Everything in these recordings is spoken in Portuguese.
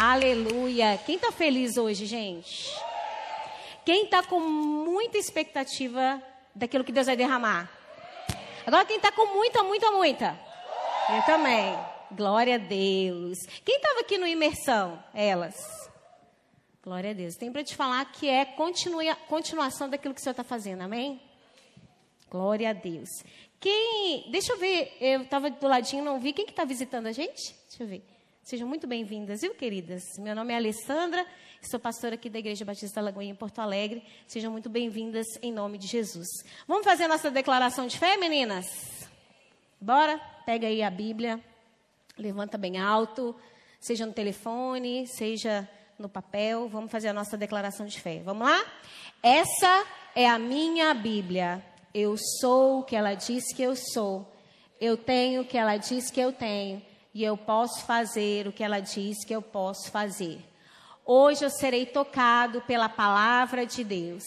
Aleluia. Quem está feliz hoje, gente? Quem está com muita expectativa daquilo que Deus vai derramar? Agora, quem está com muita, muita, muita? Eu também. Glória a Deus. Quem estava aqui no imersão? Elas. Glória a Deus. Tem para te falar que é continua, continuação daquilo que o Senhor está fazendo. Amém? Glória a Deus. Quem. Deixa eu ver. Eu estava do ladinho, não vi. Quem que está visitando a gente? Deixa eu ver. Sejam muito bem-vindas, viu, queridas? Meu nome é Alessandra, sou pastora aqui da Igreja Batista Lagoinha, em Porto Alegre. Sejam muito bem-vindas em nome de Jesus. Vamos fazer a nossa declaração de fé, meninas? Bora? Pega aí a Bíblia, levanta bem alto, seja no telefone, seja no papel. Vamos fazer a nossa declaração de fé. Vamos lá? Essa é a minha Bíblia. Eu sou o que ela diz que eu sou. Eu tenho o que ela diz que eu tenho e eu posso fazer o que ela diz que eu posso fazer. Hoje eu serei tocado pela palavra de Deus.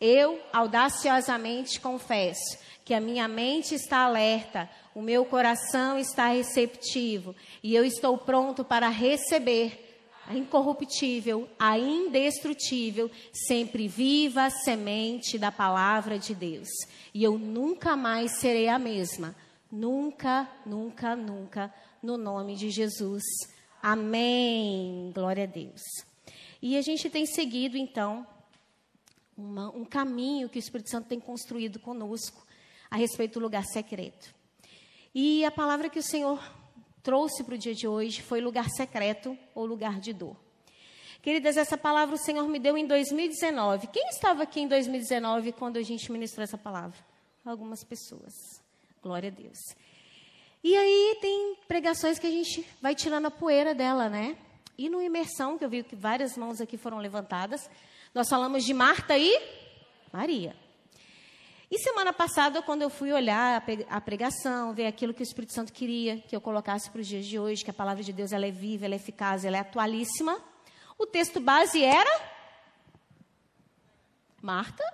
Eu audaciosamente confesso que a minha mente está alerta, o meu coração está receptivo e eu estou pronto para receber a incorruptível, a indestrutível, sempre viva semente da palavra de Deus. E eu nunca mais serei a mesma. Nunca, nunca, nunca no nome de Jesus. Amém. Glória a Deus. E a gente tem seguido, então, uma, um caminho que o Espírito Santo tem construído conosco a respeito do lugar secreto. E a palavra que o Senhor trouxe para o dia de hoje foi lugar secreto ou lugar de dor. Queridas, essa palavra o Senhor me deu em 2019. Quem estava aqui em 2019 quando a gente ministrou essa palavra? Algumas pessoas. Glória a Deus. E aí tem pregações que a gente vai tirando a poeira dela, né? E no imersão, que eu vi que várias mãos aqui foram levantadas, nós falamos de Marta e Maria. E semana passada, quando eu fui olhar a pregação, ver aquilo que o Espírito Santo queria que eu colocasse para os dias de hoje, que a palavra de Deus ela é viva, ela é eficaz, ela é atualíssima, o texto base era Marta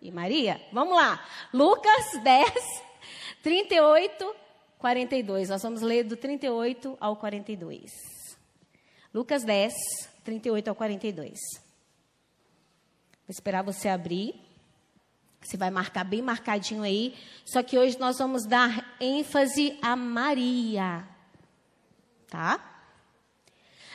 e Maria. Vamos lá. Lucas 10, 38 42. Nós vamos ler do 38 ao 42. Lucas 10, 38 ao 42. Vou esperar você abrir. Você vai marcar bem marcadinho aí. Só que hoje nós vamos dar ênfase a Maria. Tá?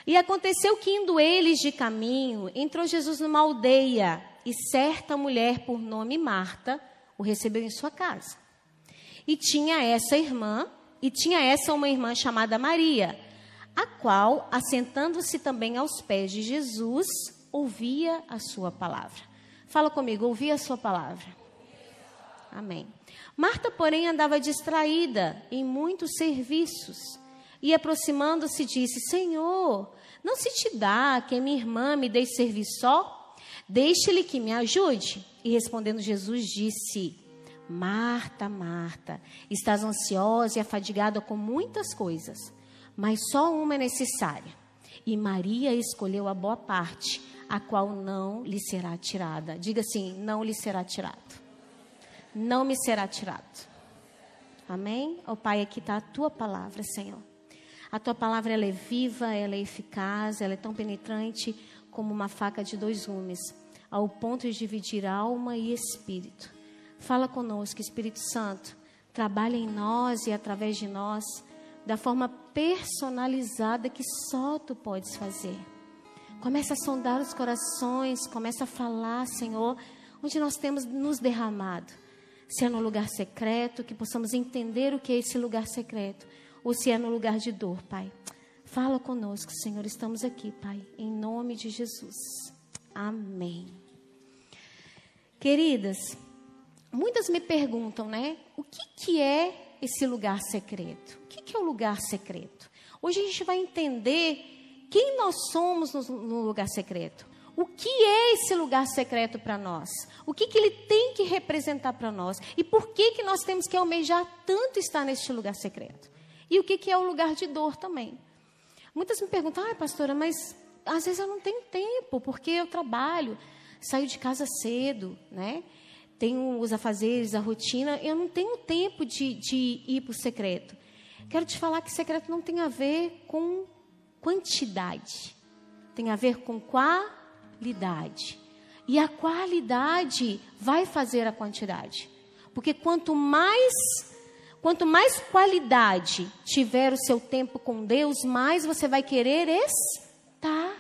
E aconteceu que, indo eles de caminho, entrou Jesus numa aldeia e certa mulher, por nome Marta, o recebeu em sua casa. E tinha essa irmã, e tinha essa uma irmã chamada Maria, a qual, assentando-se também aos pés de Jesus, ouvia a sua palavra. Fala comigo, ouvia a sua palavra. Amém. Marta, porém, andava distraída em muitos serviços e, aproximando-se, disse: Senhor, não se te dá que minha irmã me deixe servir só? Deixe-lhe que me ajude. E respondendo Jesus, disse: Marta, Marta, estás ansiosa e afadigada com muitas coisas, mas só uma é necessária. E Maria escolheu a boa parte, a qual não lhe será tirada. Diga assim: não lhe será tirado. Não me será tirado. Amém? Ó oh, Pai, aqui está a tua palavra, Senhor. A tua palavra ela é viva, ela é eficaz, ela é tão penetrante como uma faca de dois gumes, ao ponto de dividir alma e espírito Fala conosco, Espírito Santo. Trabalha em nós e através de nós da forma personalizada que só tu podes fazer. Começa a sondar os corações, começa a falar, Senhor, onde nós temos nos derramado. Se é no lugar secreto, que possamos entender o que é esse lugar secreto, ou se é no lugar de dor, Pai. Fala conosco, Senhor, estamos aqui, Pai, em nome de Jesus. Amém. Queridas, muitas me perguntam, né? O que, que é esse lugar secreto? O que, que é o lugar secreto? Hoje a gente vai entender quem nós somos no, no lugar secreto. O que é esse lugar secreto para nós? O que, que ele tem que representar para nós? E por que, que nós temos que almejar tanto estar neste lugar secreto? E o que, que é o lugar de dor também? Muitas me perguntam, ah, pastora, mas às vezes eu não tenho tempo, porque eu trabalho, saio de casa cedo, né? Tenho os afazeres, a rotina, eu não tenho tempo de, de ir para o secreto. Quero te falar que secreto não tem a ver com quantidade. tem a ver com qualidade. E a qualidade vai fazer a quantidade. Porque quanto mais quanto mais qualidade tiver o seu tempo com Deus, mais você vai querer estar.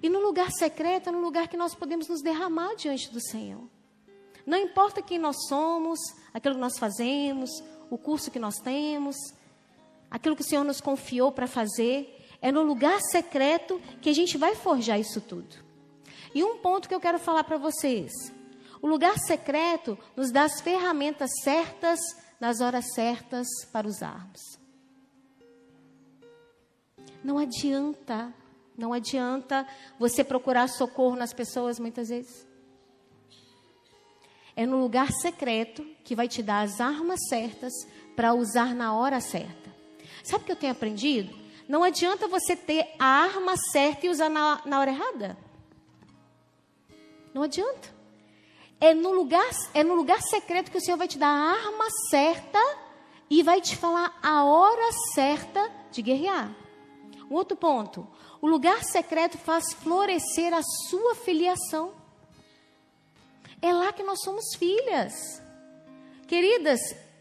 E no lugar secreto é no lugar que nós podemos nos derramar diante do Senhor. Não importa quem nós somos, aquilo que nós fazemos, o curso que nós temos, aquilo que o Senhor nos confiou para fazer, é no lugar secreto que a gente vai forjar isso tudo. E um ponto que eu quero falar para vocês: o lugar secreto nos dá as ferramentas certas nas horas certas para usarmos. Não adianta, não adianta você procurar socorro nas pessoas muitas vezes. É no lugar secreto que vai te dar as armas certas para usar na hora certa. Sabe o que eu tenho aprendido? Não adianta você ter a arma certa e usar na, na hora errada. Não adianta. É no, lugar, é no lugar secreto que o Senhor vai te dar a arma certa e vai te falar a hora certa de guerrear. Um outro ponto. O lugar secreto faz florescer a sua filiação. É lá que nós somos filhas. Queridas,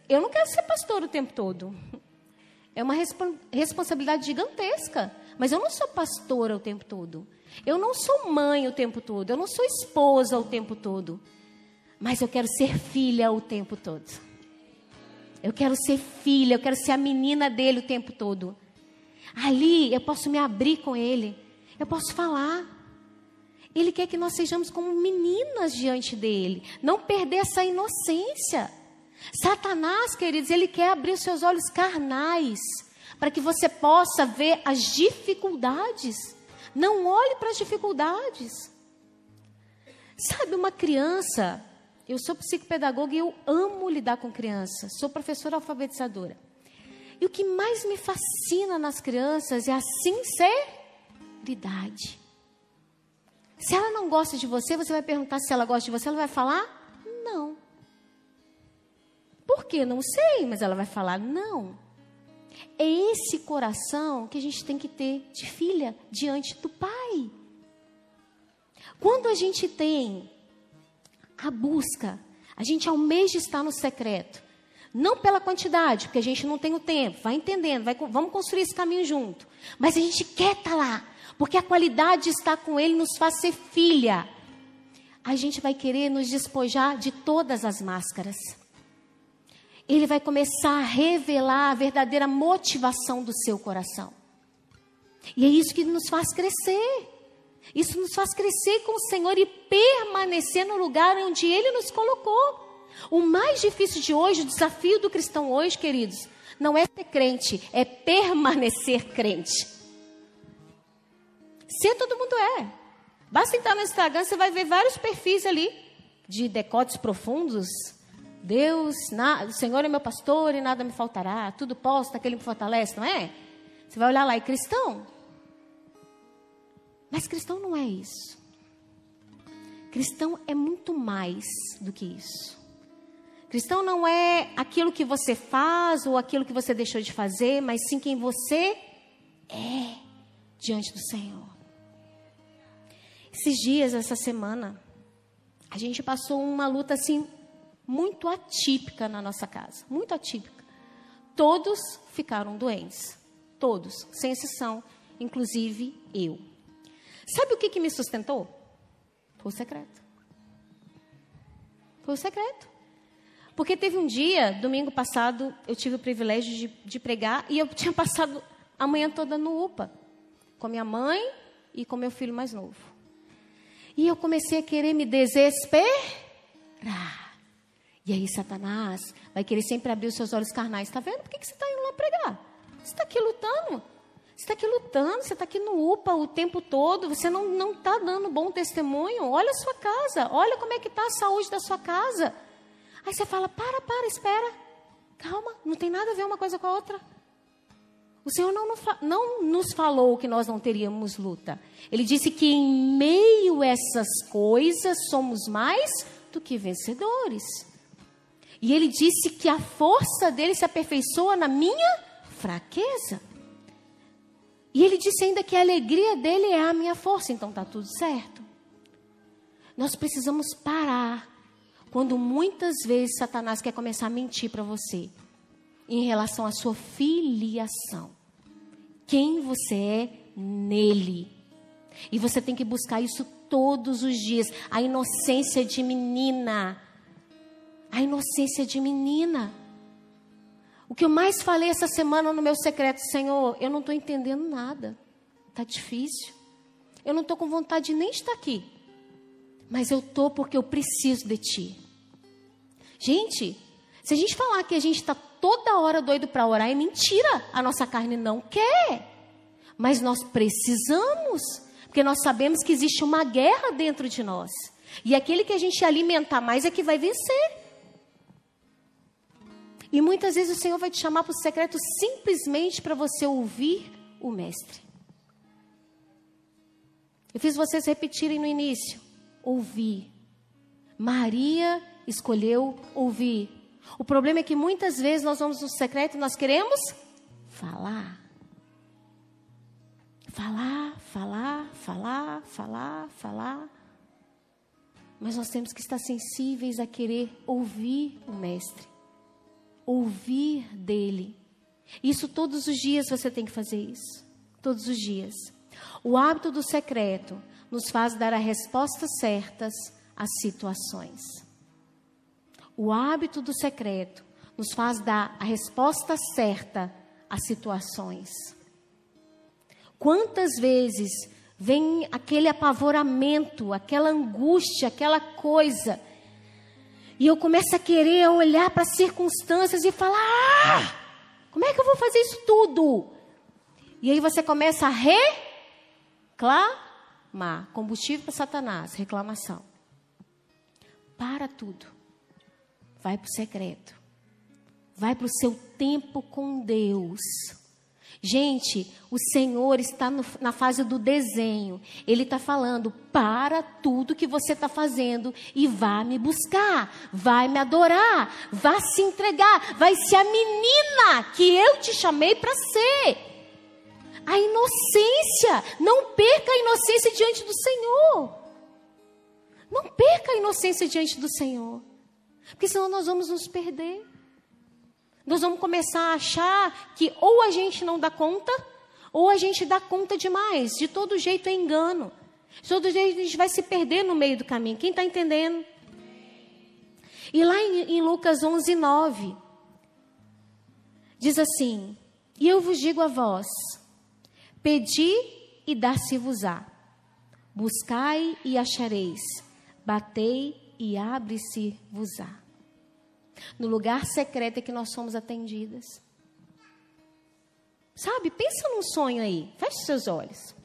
eu não quero ser pastor o tempo todo. É uma resp responsabilidade gigantesca. Mas eu não sou pastora o tempo todo. Eu não sou mãe o tempo todo. Eu não sou esposa o tempo todo. Mas eu quero ser filha o tempo todo. Eu quero ser filha, eu quero ser a menina dele o tempo todo. Ali eu posso me abrir com ele. Eu posso falar. Ele quer que nós sejamos como meninas diante dele. Não perder essa inocência. Satanás, queridos, ele quer abrir os seus olhos carnais para que você possa ver as dificuldades. Não olhe para as dificuldades. Sabe, uma criança, eu sou psicopedagoga e eu amo lidar com crianças, sou professora alfabetizadora. E o que mais me fascina nas crianças é a sinceridade. Se ela não gosta de você, você vai perguntar se ela gosta de você, ela vai falar? Não. Por quê? Não sei, mas ela vai falar não. É esse coração que a gente tem que ter de filha diante do Pai. Quando a gente tem a busca, a gente almeja estar no secreto. Não pela quantidade, porque a gente não tem o tempo, vai entendendo, vai, vamos construir esse caminho junto. Mas a gente quer estar lá, porque a qualidade de estar com Ele nos faz ser filha. A gente vai querer nos despojar de todas as máscaras ele vai começar a revelar a verdadeira motivação do seu coração. E é isso que nos faz crescer. Isso nos faz crescer com o Senhor e permanecer no lugar onde Ele nos colocou. O mais difícil de hoje, o desafio do cristão hoje, queridos, não é ser crente, é permanecer crente. Ser todo mundo é. Basta entrar no Instagram, você vai ver vários perfis ali de decotes profundos, Deus, na, o Senhor é meu pastor e nada me faltará. Tudo posso naquele que me fortalece, não é? Você vai olhar lá, é cristão. Mas cristão não é isso. Cristão é muito mais do que isso. Cristão não é aquilo que você faz ou aquilo que você deixou de fazer, mas sim quem você é diante do Senhor. Esses dias, essa semana, a gente passou uma luta assim muito atípica na nossa casa, muito atípica. Todos ficaram doentes, todos, sem exceção, inclusive eu. Sabe o que, que me sustentou? Foi o secreto. Foi o secreto. Porque teve um dia, domingo passado, eu tive o privilégio de, de pregar e eu tinha passado a manhã toda no UPA, com minha mãe e com meu filho mais novo. E eu comecei a querer me desesperar. E aí Satanás vai querer sempre abrir os seus olhos carnais. Está vendo? Por que, que você está indo lá pregar? Você está aqui lutando. Você está aqui lutando, você está aqui no UPA o tempo todo, você não está dando bom testemunho. Olha a sua casa, olha como é que está a saúde da sua casa. Aí você fala, para, para, espera. Calma, não tem nada a ver uma coisa com a outra. O Senhor não, não nos falou que nós não teríamos luta. Ele disse que em meio a essas coisas somos mais do que vencedores. E ele disse que a força dele se aperfeiçoa na minha fraqueza. E ele disse ainda que a alegria dele é a minha força, então está tudo certo. Nós precisamos parar quando muitas vezes Satanás quer começar a mentir para você em relação à sua filiação. Quem você é nele. E você tem que buscar isso todos os dias. A inocência de menina. A inocência de menina. O que eu mais falei essa semana no meu secreto, Senhor, eu não estou entendendo nada. Está difícil. Eu não estou com vontade de nem estar aqui. Mas eu estou porque eu preciso de Ti. Gente, se a gente falar que a gente está toda hora doido para orar, é mentira. A nossa carne não quer. Mas nós precisamos. Porque nós sabemos que existe uma guerra dentro de nós. E aquele que a gente alimentar mais é que vai vencer. E muitas vezes o Senhor vai te chamar para o secreto simplesmente para você ouvir o Mestre. Eu fiz vocês repetirem no início: ouvir. Maria escolheu ouvir. O problema é que muitas vezes nós vamos no secreto e nós queremos falar. Falar, falar, falar, falar, falar. Mas nós temos que estar sensíveis a querer ouvir o Mestre ouvir dele. Isso todos os dias você tem que fazer isso. Todos os dias. O hábito do secreto nos faz dar as respostas certas às situações. O hábito do secreto nos faz dar a resposta certa às situações. Quantas vezes vem aquele apavoramento, aquela angústia, aquela coisa e eu começo a querer olhar para as circunstâncias e falar: ah, como é que eu vou fazer isso tudo? E aí você começa a reclamar combustível para Satanás, reclamação. Para tudo. Vai para o secreto. Vai para o seu tempo com Deus. Gente, o Senhor está no, na fase do desenho. Ele está falando: para tudo que você está fazendo e vá me buscar, vai me adorar, vá se entregar, vai ser a menina que eu te chamei para ser. A inocência, não perca a inocência diante do Senhor. Não perca a inocência diante do Senhor, porque senão nós vamos nos perder. Nós vamos começar a achar que ou a gente não dá conta, ou a gente dá conta demais. De todo jeito é engano. De todo jeito a gente vai se perder no meio do caminho. Quem está entendendo? E lá em, em Lucas 11, 9, diz assim: E eu vos digo a vós: pedi e dar-se-vos-á, buscai e achareis, batei e abre-se-vos-á. No lugar secreto é que nós somos atendidas. Sabe, pensa num sonho aí. Feche seus olhos.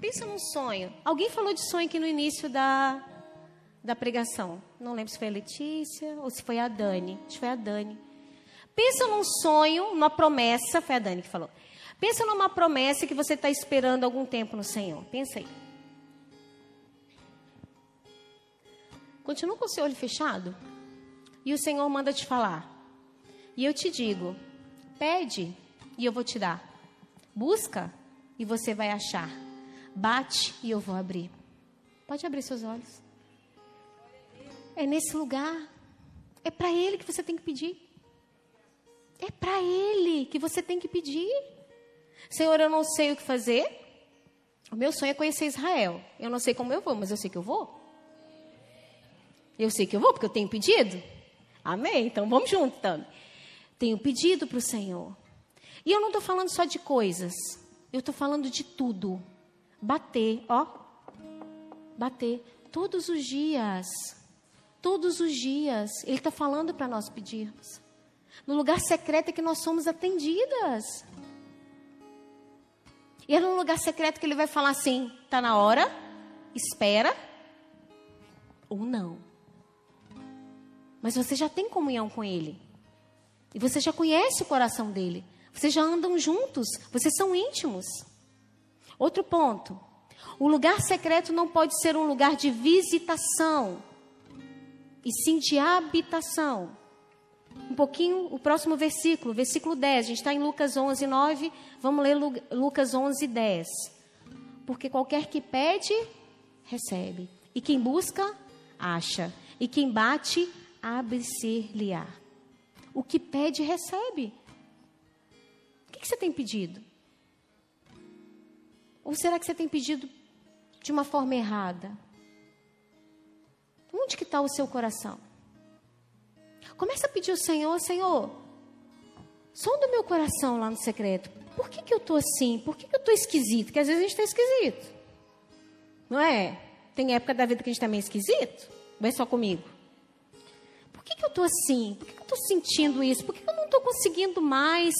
Pensa num sonho. Alguém falou de sonho aqui no início da, da pregação. Não lembro se foi a Letícia ou se foi a Dani. Acho que foi a Dani. Pensa num sonho, numa promessa. Foi a Dani que falou. Pensa numa promessa que você está esperando algum tempo no Senhor. Pensa aí. Continua com o seu olho fechado e o Senhor manda te falar. E eu te digo: pede e eu vou te dar. Busca e você vai achar. Bate e eu vou abrir. Pode abrir seus olhos. É nesse lugar. É para Ele que você tem que pedir. É para Ele que você tem que pedir. Senhor, eu não sei o que fazer. O meu sonho é conhecer Israel. Eu não sei como eu vou, mas eu sei que eu vou. Eu sei que eu vou, porque eu tenho pedido. Amém? Então vamos juntos também. Tenho pedido para o Senhor. E eu não estou falando só de coisas. Eu estou falando de tudo. Bater, ó. Bater. Todos os dias. Todos os dias. Ele está falando para nós pedirmos. No lugar secreto é que nós somos atendidas. E é no lugar secreto que ele vai falar assim: está na hora, espera ou não. Mas você já tem comunhão com Ele. E você já conhece o coração dele. Vocês já andam juntos. Vocês são íntimos. Outro ponto. O lugar secreto não pode ser um lugar de visitação, e sim de habitação. um pouquinho o próximo versículo, versículo 10. A gente está em Lucas 11, 9. Vamos ler Lucas 11, 10. Porque qualquer que pede, recebe. E quem busca, acha. E quem bate, abre-se-lhe-á. O que pede, recebe. O que, você tem pedido? Ou será que você tem pedido de uma forma errada? Onde que está o seu coração? Começa a pedir ao Senhor, Senhor, som do meu coração lá no secreto. Por que, que eu estou assim? Por que, que eu estou esquisito? Porque às vezes a gente está esquisito. Não é? Tem época da vida que a gente está meio esquisito. Vai só comigo. Que, que eu estou assim? Por que, que eu estou sentindo isso? Por que, que eu não estou conseguindo mais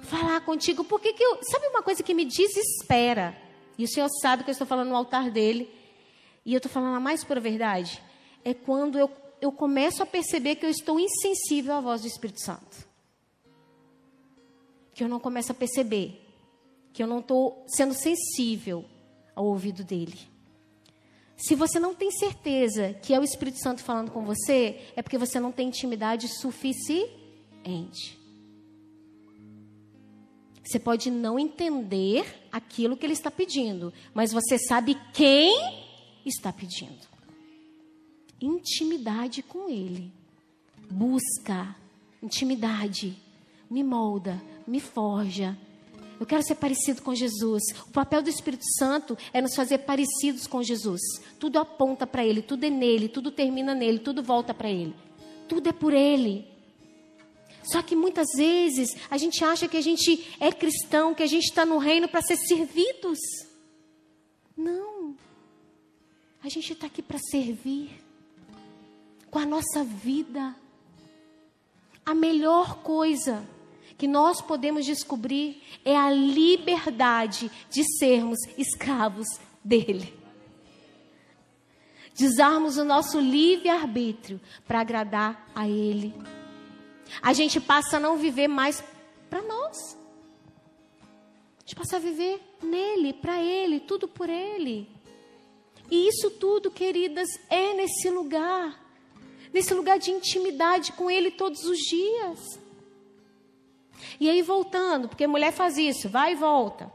falar contigo? Por que, que eu. Sabe uma coisa que me desespera? E o Senhor sabe que eu estou falando no altar dele. E eu estou falando a mais pura verdade. É quando eu, eu começo a perceber que eu estou insensível à voz do Espírito Santo. Que eu não começo a perceber. Que eu não estou sendo sensível ao ouvido dele. Se você não tem certeza que é o Espírito Santo falando com você, é porque você não tem intimidade suficiente. Você pode não entender aquilo que ele está pedindo, mas você sabe quem está pedindo. Intimidade com ele. Busca intimidade. Me molda, me forja, eu quero ser parecido com Jesus. O papel do Espírito Santo é nos fazer parecidos com Jesus. Tudo aponta para Ele, tudo é nele, tudo termina nele, tudo volta para Ele. Tudo é por Ele. Só que muitas vezes a gente acha que a gente é cristão, que a gente está no reino para ser servidos. Não. A gente está aqui para servir com a nossa vida. A melhor coisa que nós podemos descobrir é a liberdade de sermos escravos dele. De usarmos o nosso livre-arbítrio para agradar a ele. A gente passa a não viver mais para nós. A gente passa a viver nele, para ele, tudo por ele. E isso tudo, queridas, é nesse lugar. Nesse lugar de intimidade com ele todos os dias. E aí voltando, porque mulher faz isso, vai e volta.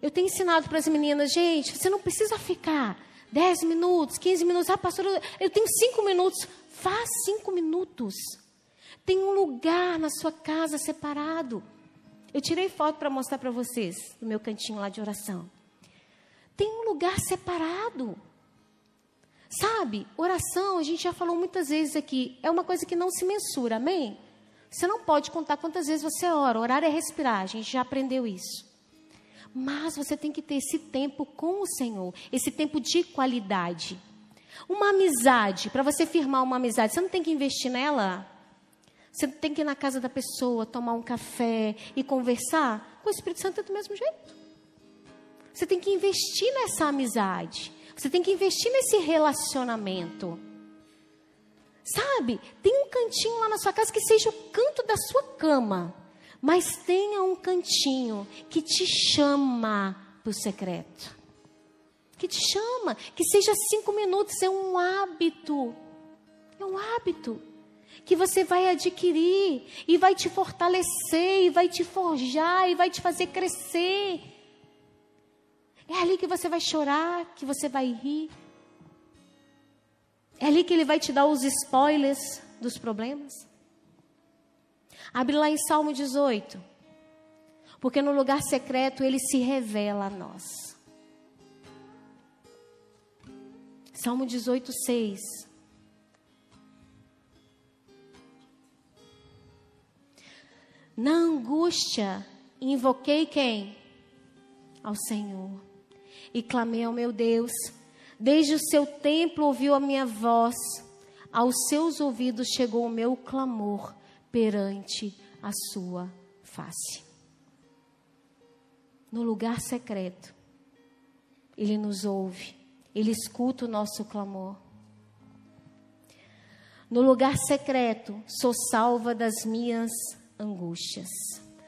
Eu tenho ensinado para as meninas, gente, você não precisa ficar 10 minutos, 15 minutos. Ah, pastor, eu tenho 5 minutos. Faz 5 minutos. Tem um lugar na sua casa separado. Eu tirei foto para mostrar para vocês, no meu cantinho lá de oração. Tem um lugar separado. Sabe, oração, a gente já falou muitas vezes aqui, é uma coisa que não se mensura, amém? Você não pode contar quantas vezes você ora. Orar é respirar, a gente já aprendeu isso. Mas você tem que ter esse tempo com o Senhor, esse tempo de qualidade. Uma amizade, para você firmar uma amizade, você não tem que investir nela. Você tem que ir na casa da pessoa, tomar um café e conversar. Com o Espírito Santo é do mesmo jeito. Você tem que investir nessa amizade. Você tem que investir nesse relacionamento. Sabe? Tem um cantinho lá na sua casa que seja o canto da sua cama. Mas tenha um cantinho que te chama para o secreto. Que te chama. Que seja cinco minutos. É um hábito. É um hábito. Que você vai adquirir. E vai te fortalecer. E vai te forjar. E vai te fazer crescer. É ali que você vai chorar. Que você vai rir é ali que ele vai te dar os spoilers dos problemas. Abre lá em Salmo 18. Porque no lugar secreto ele se revela a nós. Salmo 18, 6. Na angústia, invoquei quem? Ao Senhor. E clamei ao meu Deus Desde o seu templo ouviu a minha voz, aos seus ouvidos chegou o meu clamor perante a sua face. No lugar secreto, ele nos ouve, ele escuta o nosso clamor. No lugar secreto, sou salva das minhas angústias.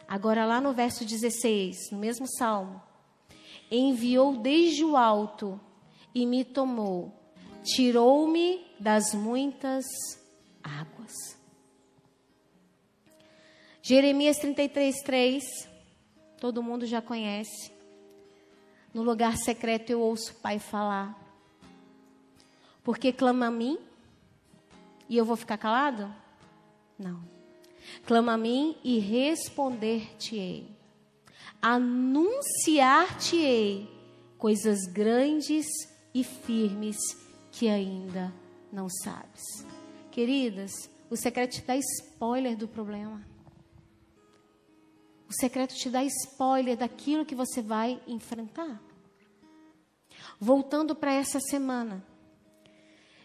Agora, lá no verso 16, no mesmo salmo, enviou desde o alto e me tomou, tirou-me das muitas águas. Jeremias 33, 3. Todo mundo já conhece. No lugar secreto eu ouço o Pai falar. Porque clama a mim e eu vou ficar calado? Não. Clama a mim e responder-te-ei. Anunciar-te-ei coisas grandes e firmes que ainda não sabes. Queridas, o secreto te dá spoiler do problema. O secreto te dá spoiler daquilo que você vai enfrentar. Voltando para essa semana.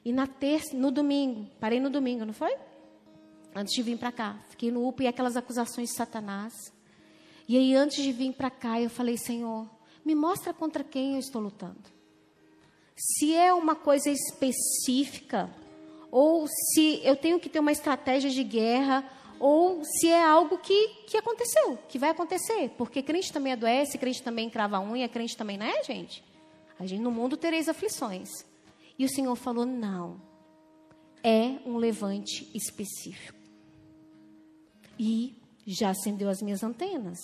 E na terça, no domingo, parei no domingo, não foi? Antes de vir para cá, fiquei no UPA e aquelas acusações de Satanás. E aí antes de vir para cá, eu falei, Senhor, me mostra contra quem eu estou lutando. Se é uma coisa específica, ou se eu tenho que ter uma estratégia de guerra, ou se é algo que, que aconteceu, que vai acontecer. Porque crente também adoece, crente também crava a unha, crente também não é, gente? A gente no mundo tereis aflições. E o Senhor falou: não, é um levante específico. E já acendeu as minhas antenas.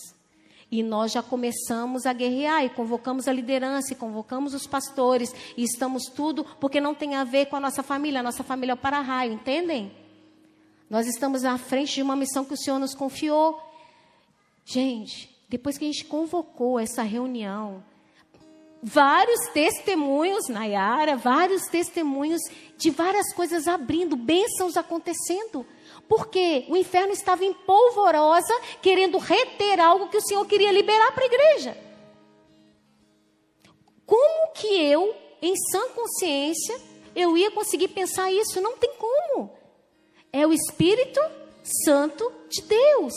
E nós já começamos a guerrear e convocamos a liderança, e convocamos os pastores, e estamos tudo, porque não tem a ver com a nossa família, a nossa família é o para-raio, entendem? Nós estamos à frente de uma missão que o Senhor nos confiou. Gente, depois que a gente convocou essa reunião, vários testemunhos, Nayara, vários testemunhos de várias coisas abrindo, bênçãos acontecendo. Porque o inferno estava em polvorosa, querendo reter algo que o Senhor queria liberar para a igreja. Como que eu, em sã consciência, eu ia conseguir pensar isso? Não tem como. É o Espírito Santo de Deus.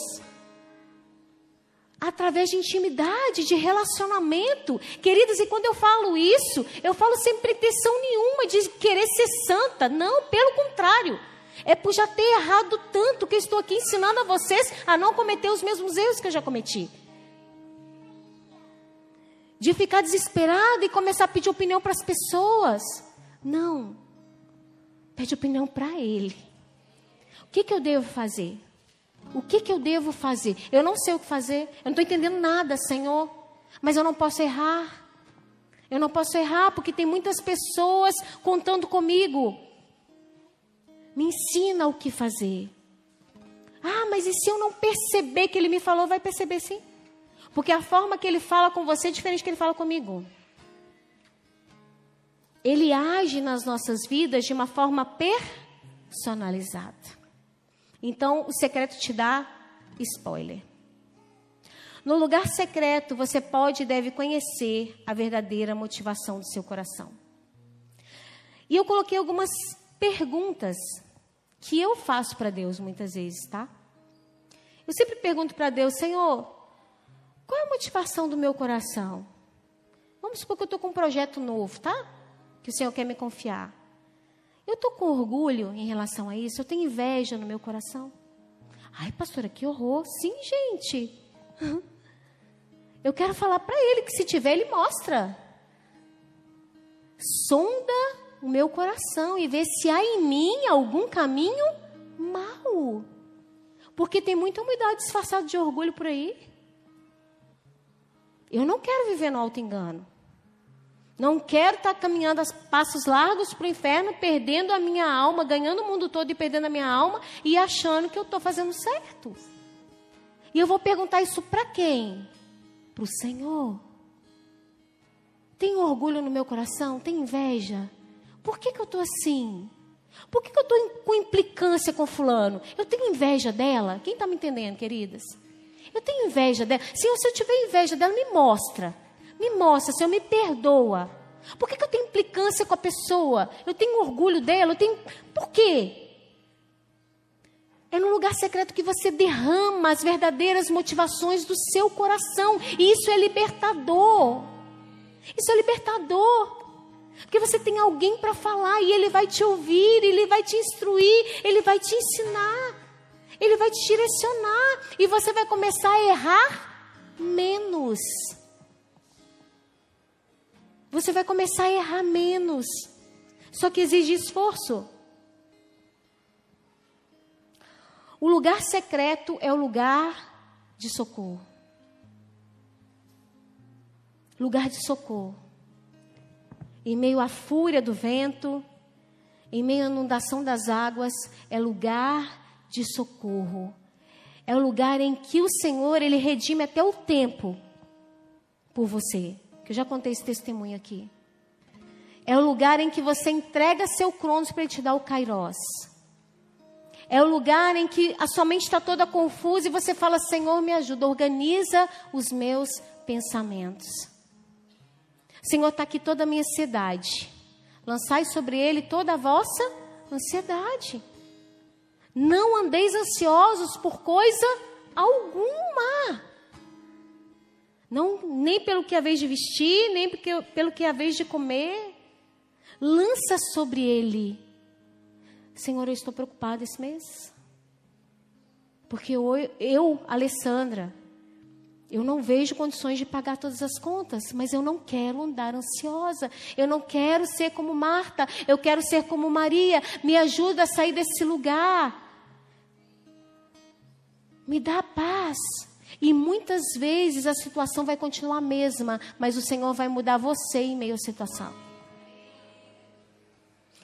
Através de intimidade, de relacionamento. Queridas, e quando eu falo isso, eu falo sem pretensão nenhuma de querer ser santa. Não, pelo contrário. É por já ter errado tanto que estou aqui ensinando a vocês a não cometer os mesmos erros que eu já cometi. De ficar desesperado e começar a pedir opinião para as pessoas. Não. Pede opinião para Ele. O que, que eu devo fazer? O que, que eu devo fazer? Eu não sei o que fazer. Eu não estou entendendo nada, Senhor. Mas eu não posso errar. Eu não posso errar porque tem muitas pessoas contando comigo. Me ensina o que fazer. Ah, mas e se eu não perceber que ele me falou? Vai perceber sim. Porque a forma que ele fala com você é diferente do que ele fala comigo. Ele age nas nossas vidas de uma forma personalizada. Então, o secreto te dá spoiler. No lugar secreto, você pode e deve conhecer a verdadeira motivação do seu coração. E eu coloquei algumas perguntas que eu faço para Deus muitas vezes, tá? Eu sempre pergunto para Deus, Senhor, qual é a motivação do meu coração? Vamos supor que eu estou com um projeto novo, tá? Que o Senhor quer me confiar. Eu estou com orgulho em relação a isso? Eu tenho inveja no meu coração? Ai, pastora, que horror. Sim, gente. Eu quero falar para ele que se tiver, ele mostra. Sonda o meu coração e ver se há em mim algum caminho mau. Porque tem muita humildade disfarçada de orgulho por aí. Eu não quero viver no alto engano. Não quero estar caminhando a passos largos para o inferno, perdendo a minha alma, ganhando o mundo todo e perdendo a minha alma e achando que eu estou fazendo certo. E eu vou perguntar isso para quem? Para o Senhor. Tem orgulho no meu coração? Tem inveja? Por que, que eu estou assim? Por que, que eu estou com implicância com fulano? Eu tenho inveja dela? Quem está me entendendo, queridas? Eu tenho inveja dela. Senhor, se eu tiver inveja dela, me mostra. Me mostra, Senhor, me perdoa. Por que, que eu tenho implicância com a pessoa? Eu tenho orgulho dela? Eu tenho. Por quê? É no lugar secreto que você derrama as verdadeiras motivações do seu coração. E isso é libertador. Isso é libertador. Porque você tem alguém para falar e ele vai te ouvir, ele vai te instruir, ele vai te ensinar, ele vai te direcionar e você vai começar a errar menos. Você vai começar a errar menos. Só que exige esforço. O lugar secreto é o lugar de socorro. Lugar de socorro. Em meio à fúria do vento, em meio à inundação das águas, é lugar de socorro. É o lugar em que o Senhor, ele redime até o tempo por você. Que eu já contei esse testemunho aqui. É o lugar em que você entrega seu cronos para ele te dar o kairós. É o lugar em que a sua mente está toda confusa e você fala: Senhor, me ajuda, organiza os meus pensamentos. Senhor, está aqui toda a minha ansiedade. Lançai sobre ele toda a vossa ansiedade. Não andeis ansiosos por coisa alguma. Não, nem pelo que a vez de vestir, nem porque, pelo que a vez de comer. Lança sobre ele. Senhor, eu estou preocupada esse mês. Porque eu, eu Alessandra, eu não vejo condições de pagar todas as contas, mas eu não quero andar ansiosa. Eu não quero ser como Marta, eu quero ser como Maria. Me ajuda a sair desse lugar. Me dá paz. E muitas vezes a situação vai continuar a mesma, mas o Senhor vai mudar você em meio à situação.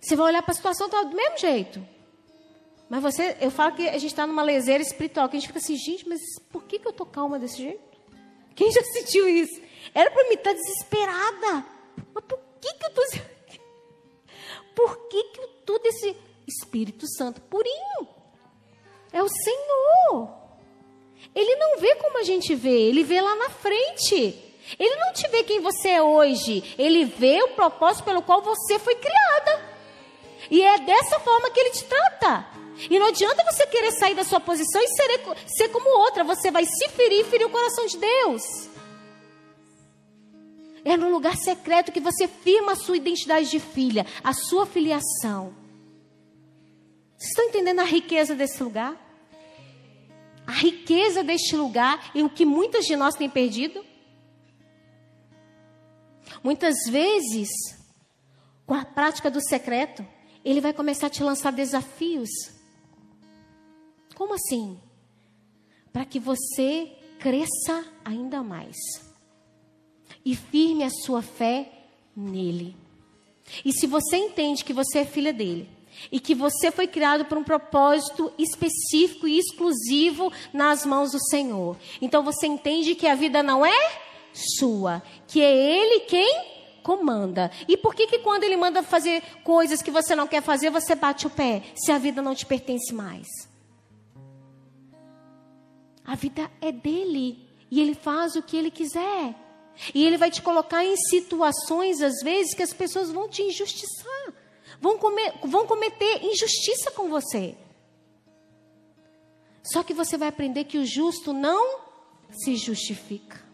Você vai olhar para a situação tá do mesmo jeito. Mas você, eu falo que a gente está numa leseira espiritual, que a gente fica assim, gente, mas por que, que eu estou calma desse jeito? Quem já sentiu isso? Era para mim estar desesperada. Mas por que, que eu estou. Por que, que eu estou desse Espírito Santo purinho? É o Senhor. Ele não vê como a gente vê, ele vê lá na frente. Ele não te vê quem você é hoje, ele vê o propósito pelo qual você foi criada. E é dessa forma que ele te trata. E não adianta você querer sair da sua posição e ser, ser como outra. Você vai se ferir e ferir o coração de Deus. É no lugar secreto que você firma a sua identidade de filha, a sua filiação. Vocês estão entendendo a riqueza desse lugar? A riqueza deste lugar e o que muitas de nós têm perdido? Muitas vezes, com a prática do secreto, ele vai começar a te lançar desafios como assim? Para que você cresça ainda mais e firme a sua fé nele. E se você entende que você é filha dele e que você foi criado por um propósito específico e exclusivo nas mãos do Senhor, então você entende que a vida não é sua, que é ele quem comanda. E por que que quando ele manda fazer coisas que você não quer fazer, você bate o pé, se a vida não te pertence mais? A vida é dele. E ele faz o que ele quiser. E ele vai te colocar em situações, às vezes, que as pessoas vão te injustiçar. Vão, comer, vão cometer injustiça com você. Só que você vai aprender que o justo não se justifica.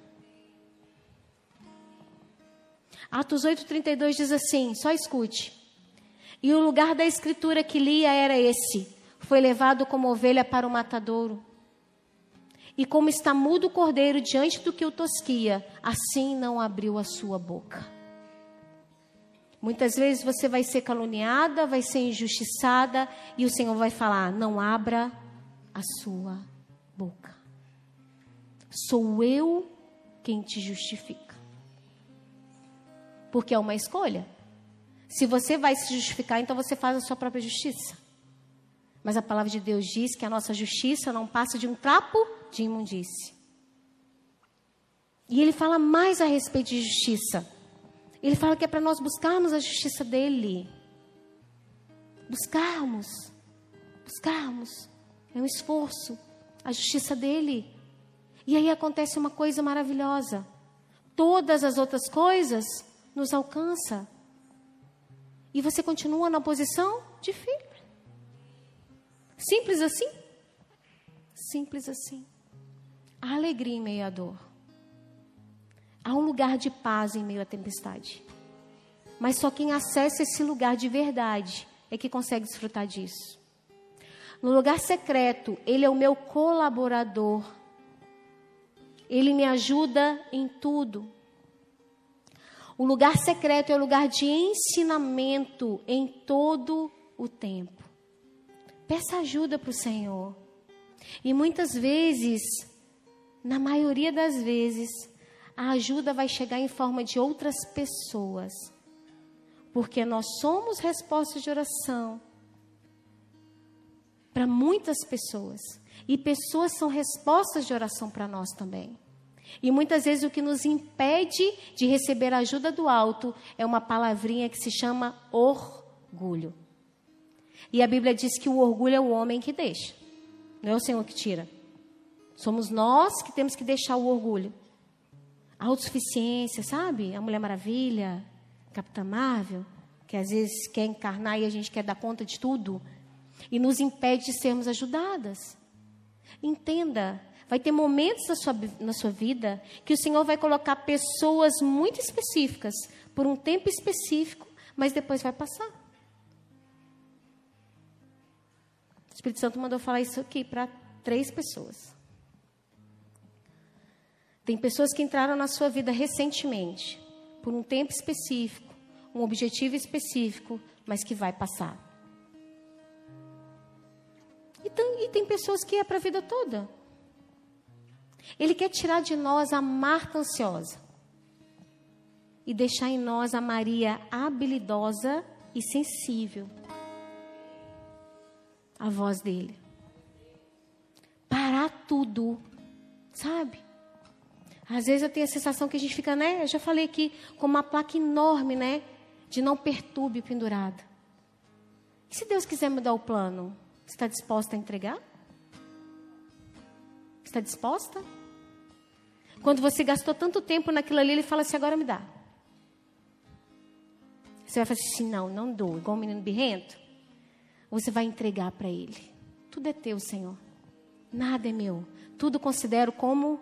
Atos 8,32 diz assim: só escute. E o lugar da escritura que lia era esse: foi levado como ovelha para o matadouro. E como está mudo o cordeiro diante do que o tosquia, assim não abriu a sua boca. Muitas vezes você vai ser caluniada, vai ser injustiçada, e o Senhor vai falar: não abra a sua boca. Sou eu quem te justifica. Porque é uma escolha. Se você vai se justificar, então você faz a sua própria justiça. Mas a palavra de Deus diz que a nossa justiça não passa de um trapo de imundície. E ele fala mais a respeito de justiça. Ele fala que é para nós buscarmos a justiça dele. Buscarmos. Buscarmos. É um esforço. A justiça dele. E aí acontece uma coisa maravilhosa. Todas as outras coisas nos alcança. E você continua na posição de filho. Simples assim? Simples assim. Há alegria em meio à dor. Há um lugar de paz em meio à tempestade. Mas só quem acessa esse lugar de verdade é que consegue desfrutar disso. No lugar secreto, Ele é o meu colaborador. Ele me ajuda em tudo. O lugar secreto é o lugar de ensinamento em todo o tempo. Peça ajuda para o Senhor. E muitas vezes, na maioria das vezes, a ajuda vai chegar em forma de outras pessoas. Porque nós somos respostas de oração para muitas pessoas. E pessoas são respostas de oração para nós também. E muitas vezes o que nos impede de receber a ajuda do alto é uma palavrinha que se chama orgulho. E a Bíblia diz que o orgulho é o homem que deixa, não é o Senhor que tira. Somos nós que temos que deixar o orgulho. A autossuficiência, sabe? A Mulher Maravilha, Capitã Marvel, que às vezes quer encarnar e a gente quer dar conta de tudo, e nos impede de sermos ajudadas. Entenda, vai ter momentos na sua, na sua vida que o Senhor vai colocar pessoas muito específicas, por um tempo específico, mas depois vai passar. O Espírito Santo mandou falar isso aqui para três pessoas. Tem pessoas que entraram na sua vida recentemente, por um tempo específico, um objetivo específico, mas que vai passar. E tem, e tem pessoas que é para a vida toda. Ele quer tirar de nós a Marta ansiosa e deixar em nós a Maria habilidosa e sensível à voz dele. Parar tudo, sabe? Às vezes eu tenho a sensação que a gente fica, né? Eu já falei aqui, com uma placa enorme, né? De não perturbe pendurada. E se Deus quiser mudar o plano, está disposta a entregar? Está disposta? Quando você gastou tanto tempo naquilo ali, ele fala assim: agora me dá. Você vai fazer assim: não, não dou, igual um menino birrento. Você vai entregar para ele. Tudo é teu, Senhor. Nada é meu. Tudo considero como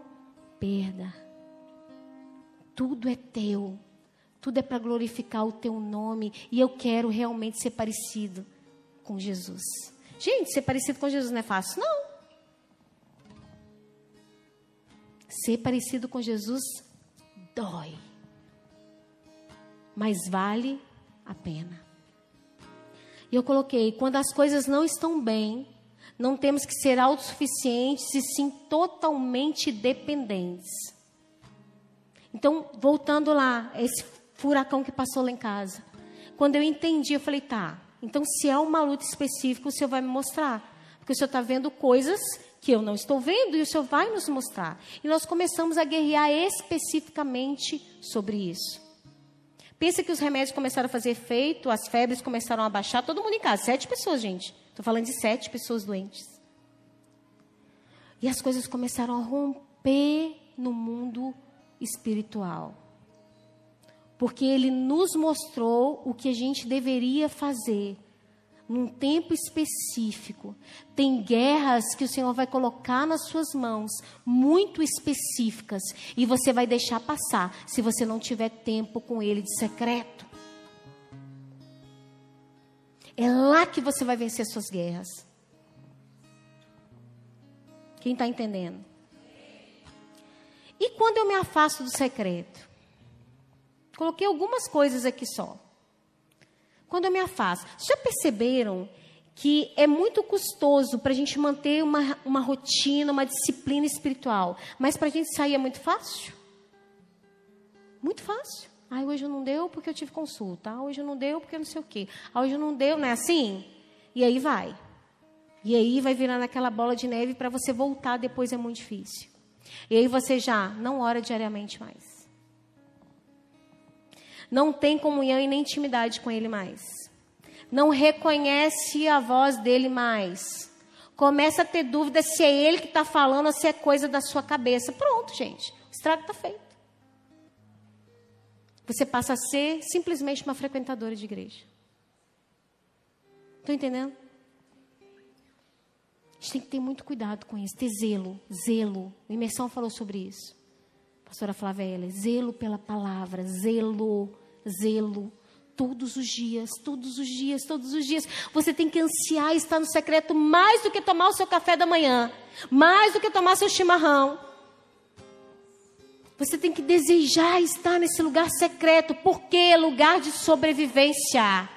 perda. Tudo é teu. Tudo é para glorificar o teu nome. E eu quero realmente ser parecido com Jesus. Gente, ser parecido com Jesus não é fácil, não. Ser parecido com Jesus dói. Mas vale a pena. E eu coloquei: quando as coisas não estão bem, não temos que ser autossuficientes e sim totalmente dependentes. Então, voltando lá, esse furacão que passou lá em casa. Quando eu entendi, eu falei, tá, então se é uma luta específica, o Senhor vai me mostrar. Porque o Senhor está vendo coisas que eu não estou vendo e o Senhor vai nos mostrar. E nós começamos a guerrear especificamente sobre isso. Pensa que os remédios começaram a fazer efeito, as febres começaram a baixar, todo mundo em casa, sete pessoas, gente. Estou falando de sete pessoas doentes. E as coisas começaram a romper no mundo espiritual. Porque ele nos mostrou o que a gente deveria fazer num tempo específico. Tem guerras que o Senhor vai colocar nas suas mãos, muito específicas, e você vai deixar passar se você não tiver tempo com ele de secreto. É lá que você vai vencer suas guerras. Quem está entendendo? E quando eu me afasto do secreto? Coloquei algumas coisas aqui só. Quando eu me afasto. Já perceberam que é muito custoso para a gente manter uma, uma rotina, uma disciplina espiritual, mas para a gente sair é muito fácil? Muito fácil. Ah, hoje não deu porque eu tive consulta. Ah, hoje não deu porque não sei o quê. Ah, hoje não deu, não é assim? E aí vai. E aí vai virando aquela bola de neve para você voltar depois é muito difícil. E aí você já não ora diariamente mais. Não tem comunhão e nem intimidade com ele mais. Não reconhece a voz dele mais. Começa a ter dúvida se é ele que está falando ou se é coisa da sua cabeça. Pronto, gente. O estrago está feito. Você passa a ser simplesmente uma frequentadora de igreja. Estão entendendo? A gente tem que ter muito cuidado com isso, ter zelo, zelo. A imersão falou sobre isso. A pastora Flávia Heller, zelo pela palavra, zelo, zelo. Todos os dias, todos os dias, todos os dias. Você tem que ansiar estar no secreto mais do que tomar o seu café da manhã, mais do que tomar seu chimarrão você tem que desejar estar nesse lugar secreto, porque é lugar de sobrevivência.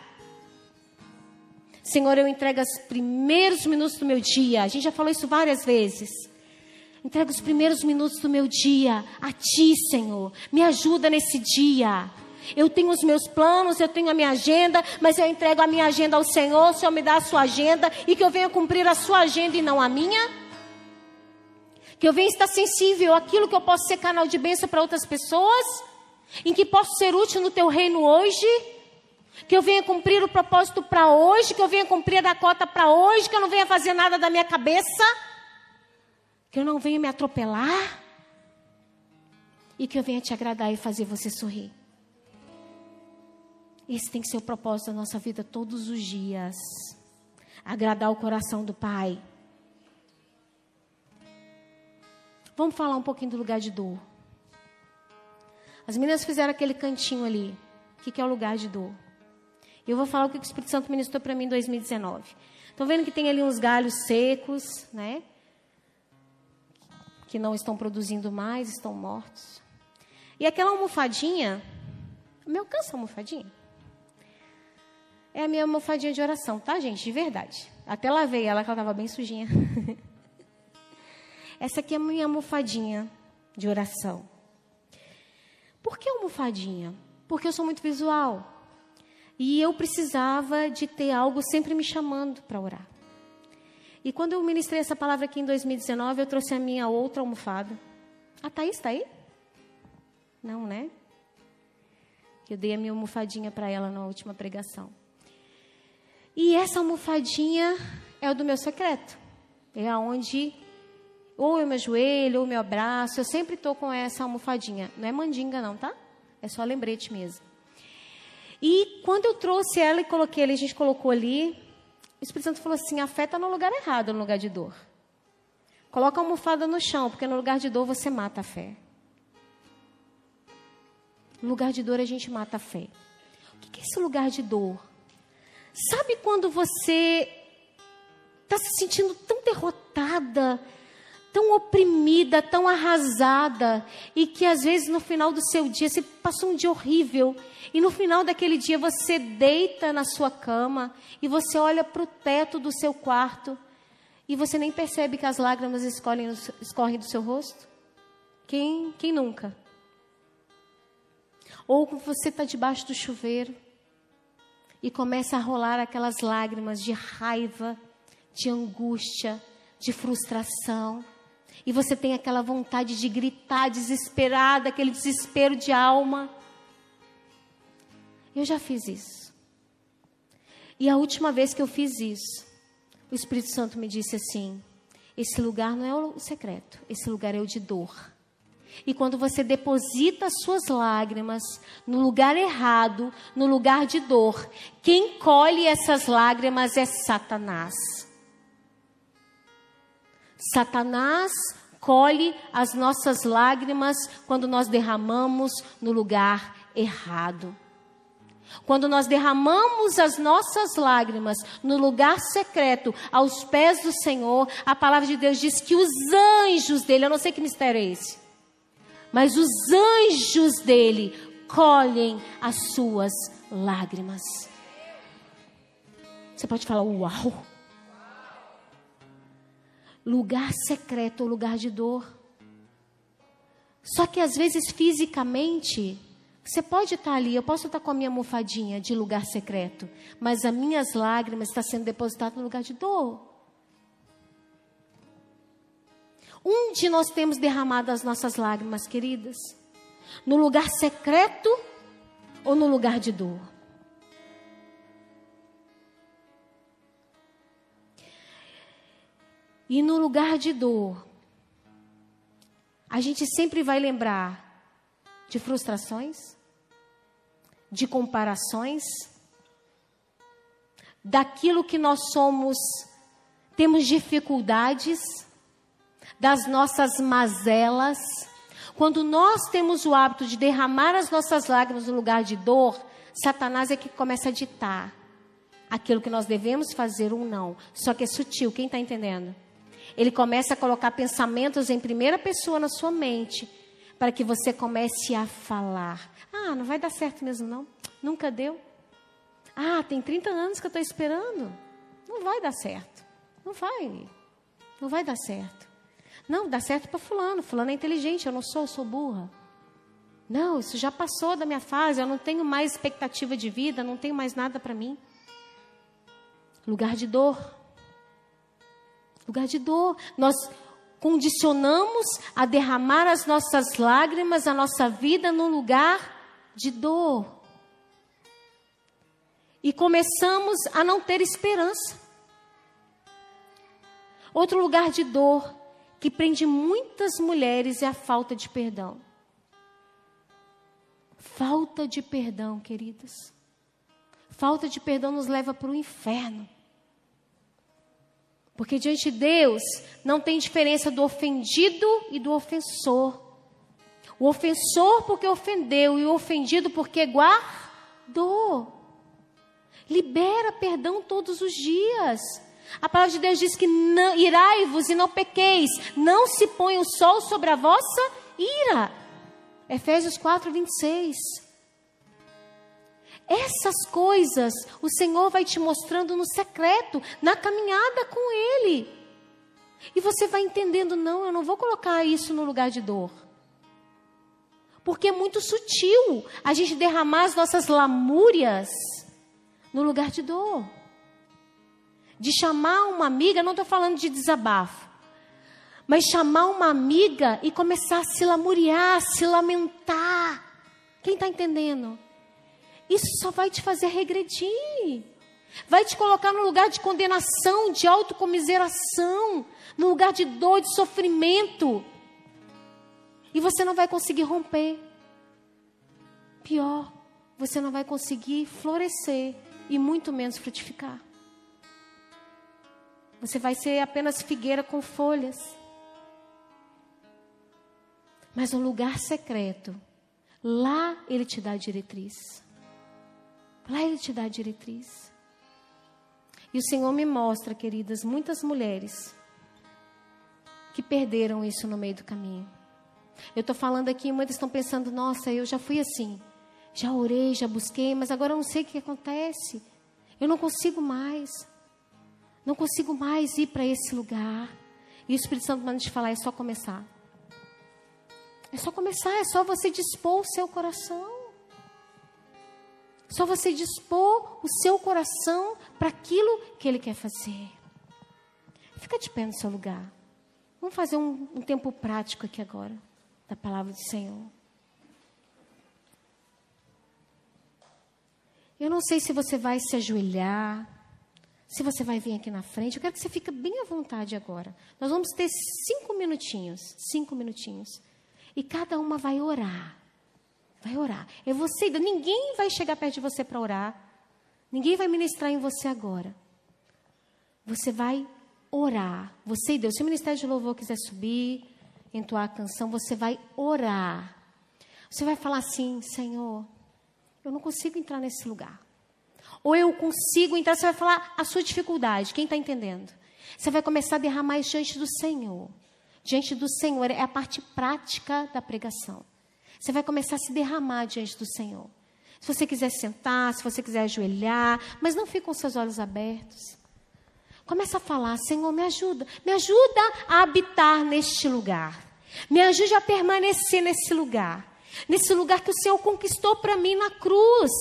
Senhor, eu entrego os primeiros minutos do meu dia. A gente já falou isso várias vezes. Entrego os primeiros minutos do meu dia a Ti, Senhor. Me ajuda nesse dia. Eu tenho os meus planos, eu tenho a minha agenda, mas eu entrego a minha agenda ao Senhor. O Senhor me dá a sua agenda e que eu venha cumprir a sua agenda e não a minha. Que eu venha estar sensível àquilo que eu posso ser canal de bênção para outras pessoas. Em que posso ser útil no teu reino hoje. Que eu venha cumprir o propósito para hoje. Que eu venha cumprir a cota para hoje. Que eu não venha fazer nada da minha cabeça que eu não venha me atropelar e que eu venha te agradar e fazer você sorrir. Esse tem que ser o propósito da nossa vida todos os dias. Agradar o coração do Pai. Vamos falar um pouquinho do lugar de dor. As meninas fizeram aquele cantinho ali. O que, que é o lugar de dor? Eu vou falar o que o Espírito Santo ministrou para mim em 2019. Estão vendo que tem ali uns galhos secos, né? que não estão produzindo mais, estão mortos. E aquela almofadinha, me alcança a almofadinha? É a minha almofadinha de oração, tá, gente? De verdade. Até lavei ela, que ela estava bem sujinha. Essa aqui é a minha almofadinha de oração. Por que almofadinha? Porque eu sou muito visual. E eu precisava de ter algo sempre me chamando para orar. E quando eu ministrei essa palavra aqui em 2019, eu trouxe a minha outra almofada. A Thaís está aí? Não, né? Eu dei a minha almofadinha para ela na última pregação. E essa almofadinha é o do meu secreto. É aonde ou eu me ajoelho, ou meu abraço. Eu sempre estou com essa almofadinha. Não é mandinga, não, tá? É só lembrete mesmo. E quando eu trouxe ela e coloquei ali, a gente colocou ali, o Espírito Santo falou assim: a fé está no lugar errado, no lugar de dor. Coloca a almofada no chão, porque no lugar de dor você mata a fé. No lugar de dor a gente mata a fé. O que é esse lugar de dor? Sabe quando você está se sentindo tão derrotada, tão oprimida, tão arrasada, e que às vezes no final do seu dia você passou um dia horrível, e no final daquele dia você deita na sua cama e você olha para o teto do seu quarto e você nem percebe que as lágrimas escorrem, escorrem do seu rosto? Quem, quem nunca? Ou você está debaixo do chuveiro e começa a rolar aquelas lágrimas de raiva, de angústia, de frustração. E você tem aquela vontade de gritar desesperada, aquele desespero de alma. Eu já fiz isso. E a última vez que eu fiz isso, o Espírito Santo me disse assim: esse lugar não é o secreto, esse lugar é o de dor. E quando você deposita as suas lágrimas no lugar errado, no lugar de dor, quem colhe essas lágrimas é Satanás. Satanás colhe as nossas lágrimas quando nós derramamos no lugar errado. Quando nós derramamos as nossas lágrimas no lugar secreto, aos pés do Senhor, a palavra de Deus diz que os anjos dele, eu não sei que mistério é esse, mas os anjos dele colhem as suas lágrimas. Você pode falar, uau! Lugar secreto ou lugar de dor. Só que às vezes fisicamente você pode estar ali, eu posso estar com a minha almofadinha de lugar secreto, mas as minhas lágrimas estão sendo depositadas no lugar de dor. Onde nós temos derramado as nossas lágrimas, queridas? No lugar secreto ou no lugar de dor? E no lugar de dor, a gente sempre vai lembrar de frustrações, de comparações, daquilo que nós somos, temos dificuldades, das nossas mazelas. Quando nós temos o hábito de derramar as nossas lágrimas no lugar de dor, Satanás é que começa a ditar aquilo que nós devemos fazer ou não. Só que é sutil, quem está entendendo? Ele começa a colocar pensamentos em primeira pessoa na sua mente, para que você comece a falar. Ah, não vai dar certo mesmo, não. Nunca deu. Ah, tem 30 anos que eu estou esperando. Não vai dar certo. Não vai. Não vai dar certo. Não, dá certo para fulano. Fulano é inteligente, eu não sou, eu sou burra. Não, isso já passou da minha fase, eu não tenho mais expectativa de vida, não tenho mais nada para mim. Lugar de dor. Lugar de dor. Nós condicionamos a derramar as nossas lágrimas, a nossa vida num lugar de dor. E começamos a não ter esperança. Outro lugar de dor que prende muitas mulheres é a falta de perdão. Falta de perdão, queridas. Falta de perdão nos leva para o inferno. Porque diante de Deus não tem diferença do ofendido e do ofensor. O ofensor porque ofendeu e o ofendido porque guardou. Libera perdão todos os dias. A palavra de Deus diz que irai-vos e não pequeis, não se põe o sol sobre a vossa ira. Efésios 4, 26. Essas coisas o Senhor vai te mostrando no secreto, na caminhada com Ele. E você vai entendendo: não, eu não vou colocar isso no lugar de dor. Porque é muito sutil a gente derramar as nossas lamúrias no lugar de dor. De chamar uma amiga, não estou falando de desabafo, mas chamar uma amiga e começar a se lamuriar, a se lamentar. Quem está entendendo? Isso só vai te fazer regredir. Vai te colocar no lugar de condenação, de autocomiseração, no lugar de dor, de sofrimento. E você não vai conseguir romper. Pior, você não vai conseguir florescer e muito menos frutificar. Você vai ser apenas figueira com folhas. Mas um lugar secreto, lá ele te dá diretriz. Lá Ele te dá a diretriz. E o Senhor me mostra, queridas, muitas mulheres que perderam isso no meio do caminho. Eu estou falando aqui, muitas estão pensando: nossa, eu já fui assim. Já orei, já busquei, mas agora eu não sei o que acontece. Eu não consigo mais. Não consigo mais ir para esse lugar. E o Espírito Santo manda te falar: é só começar. É só começar, é só você dispor o seu coração. Só você dispor o seu coração para aquilo que Ele quer fazer. Fica de pé no seu lugar. Vamos fazer um, um tempo prático aqui agora, da palavra do Senhor. Eu não sei se você vai se ajoelhar, se você vai vir aqui na frente. Eu quero que você fique bem à vontade agora. Nós vamos ter cinco minutinhos, cinco minutinhos. E cada uma vai orar. Vai orar. É você, ninguém vai chegar perto de você para orar. Ninguém vai ministrar em você agora. Você vai orar. Você e Deus. Se o ministério de louvor quiser subir, entoar a canção, você vai orar. Você vai falar assim: Senhor, eu não consigo entrar nesse lugar. Ou eu consigo entrar. Você vai falar a sua dificuldade. Quem está entendendo? Você vai começar a derramar diante do Senhor. Diante do Senhor é a parte prática da pregação. Você vai começar a se derramar diante do Senhor. Se você quiser sentar, se você quiser ajoelhar, mas não fique com seus olhos abertos. Começa a falar, Senhor, me ajuda, me ajuda a habitar neste lugar. Me ajude a permanecer nesse lugar. Nesse lugar que o Senhor conquistou para mim na cruz.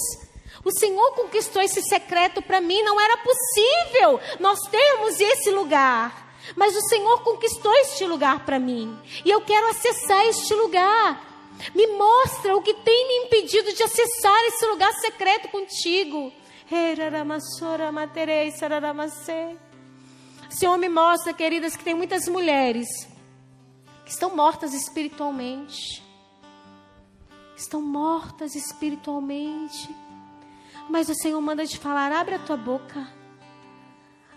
O Senhor conquistou esse secreto para mim, não era possível nós termos esse lugar. Mas o Senhor conquistou este lugar para mim. E eu quero acessar este lugar. Me mostra o que tem me impedido de acessar esse lugar secreto contigo. Senhor, me mostra, queridas, que tem muitas mulheres que estão mortas espiritualmente. Estão mortas espiritualmente. Mas o Senhor manda te falar: abre a tua boca.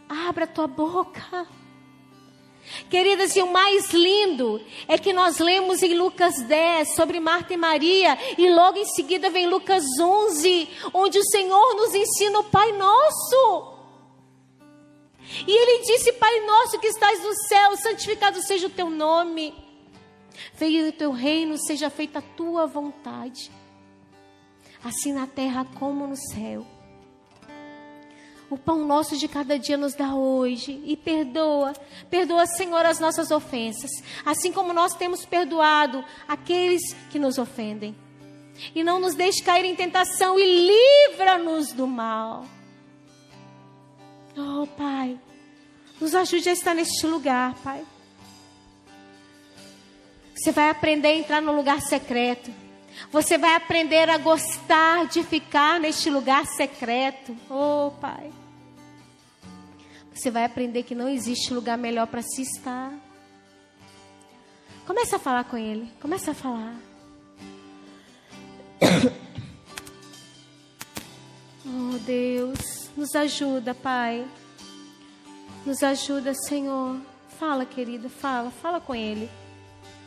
Abra a tua boca. Queridas, e o mais lindo é que nós lemos em Lucas 10 sobre Marta e Maria, e logo em seguida vem Lucas 11, onde o Senhor nos ensina o Pai Nosso. E ele disse: Pai nosso que estás no céu, santificado seja o teu nome. Venha o teu reino, seja feita a tua vontade, assim na terra como no céu. O pão nosso de cada dia nos dá hoje. E perdoa. Perdoa, Senhor, as nossas ofensas. Assim como nós temos perdoado aqueles que nos ofendem. E não nos deixe cair em tentação e livra-nos do mal. Oh, Pai. Nos ajude a estar neste lugar, Pai. Você vai aprender a entrar no lugar secreto. Você vai aprender a gostar de ficar neste lugar secreto. Oh, Pai. Você vai aprender que não existe lugar melhor para se estar. Começa a falar com Ele. Começa a falar. Oh, Deus. Nos ajuda, Pai. Nos ajuda, Senhor. Fala, querido. Fala. Fala com Ele.